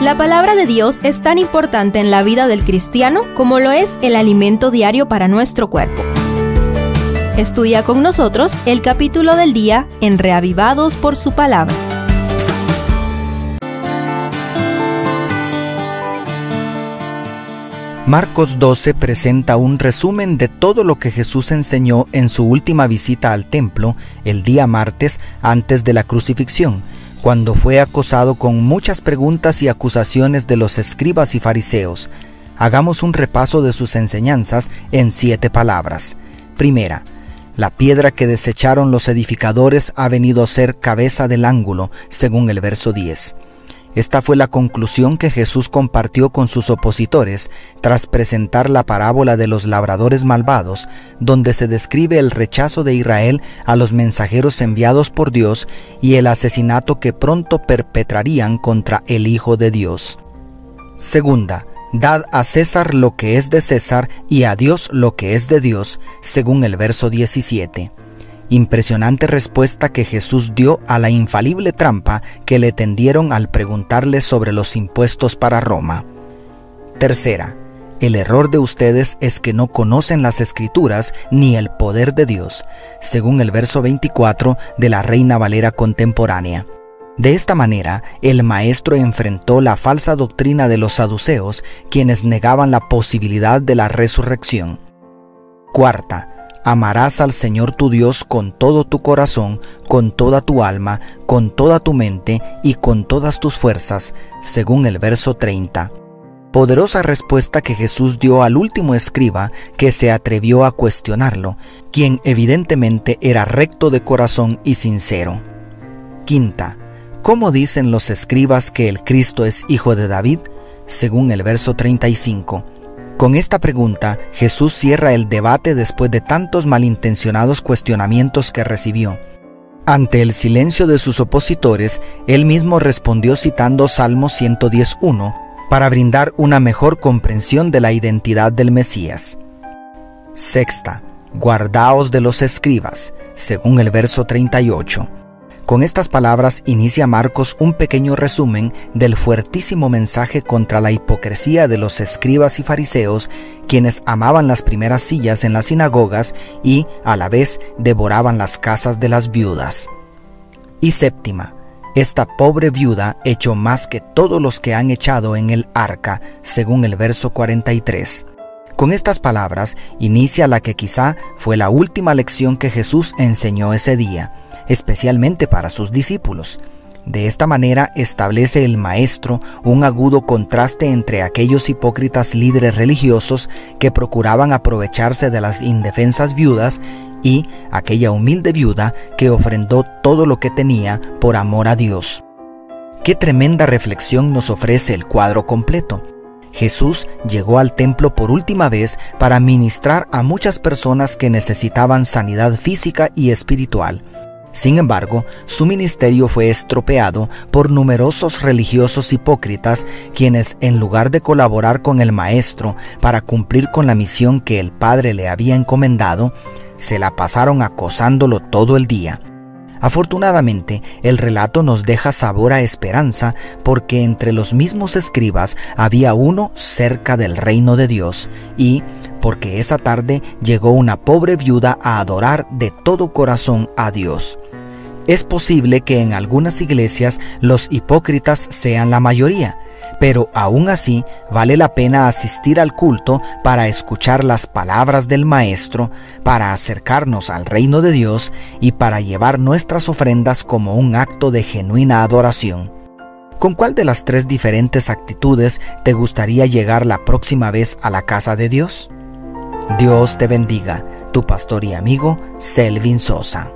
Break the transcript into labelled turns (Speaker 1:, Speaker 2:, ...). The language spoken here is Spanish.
Speaker 1: La palabra de Dios es tan importante en la vida del cristiano como lo es el alimento diario para nuestro cuerpo. Estudia con nosotros el capítulo del día en Reavivados por su palabra.
Speaker 2: Marcos 12 presenta un resumen de todo lo que Jesús enseñó en su última visita al templo el día martes antes de la crucifixión cuando fue acosado con muchas preguntas y acusaciones de los escribas y fariseos. Hagamos un repaso de sus enseñanzas en siete palabras. Primera, la piedra que desecharon los edificadores ha venido a ser cabeza del ángulo, según el verso 10. Esta fue la conclusión que Jesús compartió con sus opositores tras presentar la parábola de los labradores malvados, donde se describe el rechazo de Israel a los mensajeros enviados por Dios y el asesinato que pronto perpetrarían contra el Hijo de Dios. Segunda, Dad a César lo que es de César y a Dios lo que es de Dios, según el verso 17. Impresionante respuesta que Jesús dio a la infalible trampa que le tendieron al preguntarle sobre los impuestos para Roma. Tercera, el error de ustedes es que no conocen las escrituras ni el poder de Dios, según el verso 24 de la Reina Valera contemporánea. De esta manera, el maestro enfrentó la falsa doctrina de los saduceos, quienes negaban la posibilidad de la resurrección. Cuarta, Amarás al Señor tu Dios con todo tu corazón, con toda tu alma, con toda tu mente y con todas tus fuerzas, según el verso 30. Poderosa respuesta que Jesús dio al último escriba que se atrevió a cuestionarlo, quien evidentemente era recto de corazón y sincero. Quinta, ¿cómo dicen los escribas que el Cristo es hijo de David? Según el verso 35. Con esta pregunta, Jesús cierra el debate después de tantos malintencionados cuestionamientos que recibió. Ante el silencio de sus opositores, él mismo respondió citando Salmo 110.1 para brindar una mejor comprensión de la identidad del Mesías. Sexta, guardaos de los escribas, según el verso 38. Con estas palabras inicia Marcos un pequeño resumen del fuertísimo mensaje contra la hipocresía de los escribas y fariseos, quienes amaban las primeras sillas en las sinagogas y, a la vez, devoraban las casas de las viudas. Y séptima, esta pobre viuda echó más que todos los que han echado en el arca, según el verso 43. Con estas palabras inicia la que quizá fue la última lección que Jesús enseñó ese día especialmente para sus discípulos. De esta manera establece el maestro un agudo contraste entre aquellos hipócritas líderes religiosos que procuraban aprovecharse de las indefensas viudas y aquella humilde viuda que ofrendó todo lo que tenía por amor a Dios. Qué tremenda reflexión nos ofrece el cuadro completo. Jesús llegó al templo por última vez para ministrar a muchas personas que necesitaban sanidad física y espiritual. Sin embargo, su ministerio fue estropeado por numerosos religiosos hipócritas quienes, en lugar de colaborar con el Maestro para cumplir con la misión que el Padre le había encomendado, se la pasaron acosándolo todo el día. Afortunadamente, el relato nos deja sabor a esperanza porque entre los mismos escribas había uno cerca del reino de Dios y porque esa tarde llegó una pobre viuda a adorar de todo corazón a Dios. Es posible que en algunas iglesias los hipócritas sean la mayoría, pero aún así vale la pena asistir al culto para escuchar las palabras del Maestro, para acercarnos al reino de Dios y para llevar nuestras ofrendas como un acto de genuina adoración. ¿Con cuál de las tres diferentes actitudes te gustaría llegar la próxima vez a la casa de Dios? Dios te bendiga, tu pastor y amigo Selvin Sosa.